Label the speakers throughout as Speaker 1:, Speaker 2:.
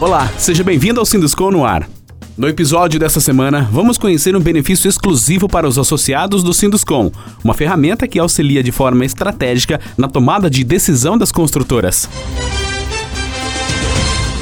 Speaker 1: Olá, seja bem-vindo ao Sinduscom no ar. No episódio dessa semana, vamos conhecer um benefício exclusivo para os associados do Sinduscom, uma ferramenta que auxilia de forma estratégica na tomada de decisão das construtoras.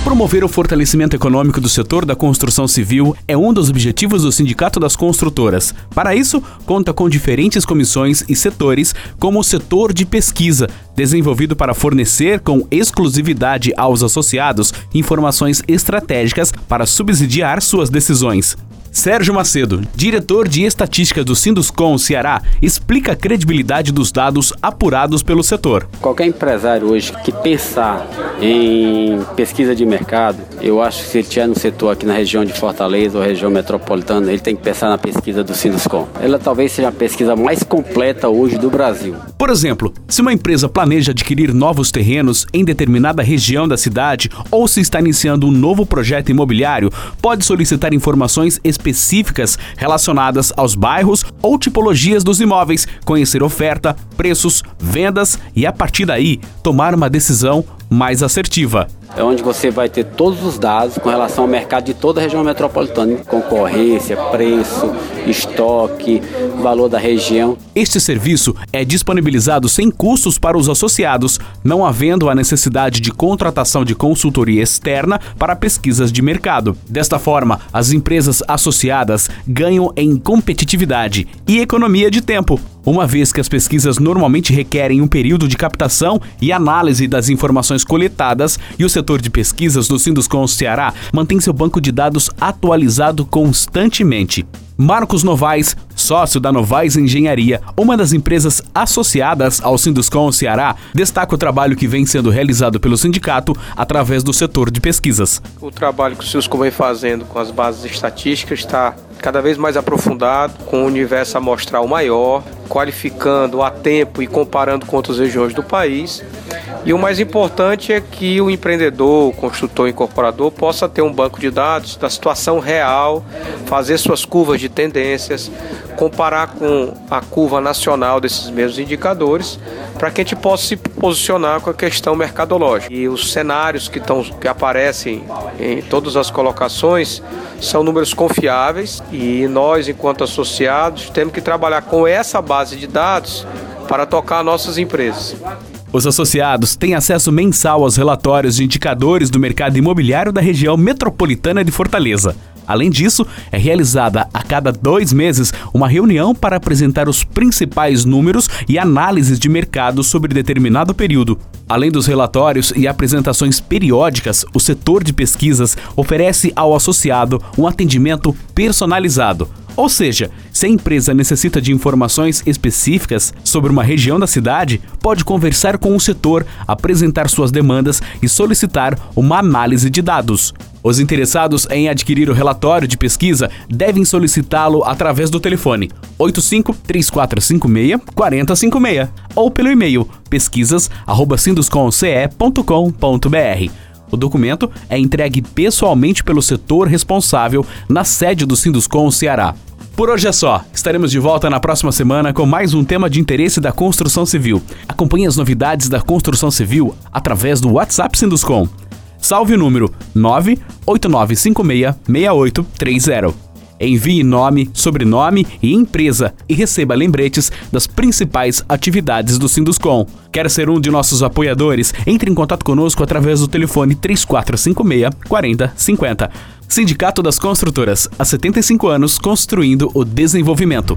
Speaker 1: Promover o fortalecimento econômico do setor da construção civil é um dos objetivos do Sindicato das Construtoras. Para isso, conta com diferentes comissões e setores, como o setor de pesquisa, desenvolvido para fornecer com exclusividade aos associados informações estratégicas para subsidiar suas decisões. Sérgio Macedo, diretor de estatística do Sinduscom Ceará, explica a credibilidade dos dados apurados pelo setor.
Speaker 2: Qualquer empresário hoje que pensar em pesquisa de mercado, eu acho que se ele estiver no setor aqui na região de Fortaleza ou região metropolitana, ele tem que pensar na pesquisa do Sinduscom. Ela talvez seja a pesquisa mais completa hoje do Brasil.
Speaker 1: Por exemplo, se uma empresa planeja adquirir novos terrenos em determinada região da cidade ou se está iniciando um novo projeto imobiliário, pode solicitar informações específicas específicas relacionadas aos bairros ou tipologias dos imóveis, conhecer oferta, preços, vendas e a partir daí tomar uma decisão mais assertiva.
Speaker 2: É onde você vai ter todos os dados com relação ao mercado de toda a região metropolitana, concorrência, preço, estoque, valor da região.
Speaker 1: Este serviço é disponibilizado sem custos para os associados, não havendo a necessidade de contratação de consultoria externa para pesquisas de mercado. Desta forma, as empresas associadas ganham em competitividade e economia de tempo, uma vez que as pesquisas normalmente requerem um período de captação e análise das informações coletadas e o setor de pesquisas do Sinduscom Ceará mantém seu banco de dados atualizado constantemente. Marcos Novaes, sócio da Novaes Engenharia, uma das empresas associadas ao Sinduscom Ceará, destaca o trabalho que vem sendo realizado pelo sindicato através do setor de pesquisas.
Speaker 3: O trabalho que o Sinduscom vem fazendo com as bases estatísticas está cada vez mais aprofundado, com um universo amostral maior, qualificando a tempo e comparando com outras regiões do país. E o mais importante é que o empreendedor, o construtor, incorporador possa ter um banco de dados da situação real, fazer suas curvas de tendências, comparar com a curva nacional desses mesmos indicadores, para que a gente possa se posicionar com a questão mercadológica. E os cenários que, tão, que aparecem em todas as colocações são números confiáveis e nós, enquanto associados, temos que trabalhar com essa base de dados para tocar nossas empresas.
Speaker 1: Os associados têm acesso mensal aos relatórios de indicadores do mercado imobiliário da região metropolitana de Fortaleza. Além disso, é realizada a cada dois meses uma reunião para apresentar os principais números e análises de mercado sobre determinado período. Além dos relatórios e apresentações periódicas, o setor de pesquisas oferece ao associado um atendimento personalizado ou seja, se a empresa necessita de informações específicas sobre uma região da cidade, pode conversar com o setor, apresentar suas demandas e solicitar uma análise de dados. Os interessados em adquirir o relatório de pesquisa devem solicitá-lo através do telefone 85 3456 4056 ou pelo e-mail pesquisas@sinduscomce.com.br. O documento é entregue pessoalmente pelo setor responsável na sede do Sinduscom Ceará. Por hoje é só. Estaremos de volta na próxima semana com mais um tema de interesse da construção civil. Acompanhe as novidades da construção civil através do WhatsApp Sinduscom. Salve o número 989566830. Envie nome, sobrenome e empresa e receba lembretes das principais atividades do Sinduscom. Quer ser um de nossos apoiadores? Entre em contato conosco através do telefone 3456 4050. Sindicato das Construtoras, há 75 anos construindo o desenvolvimento.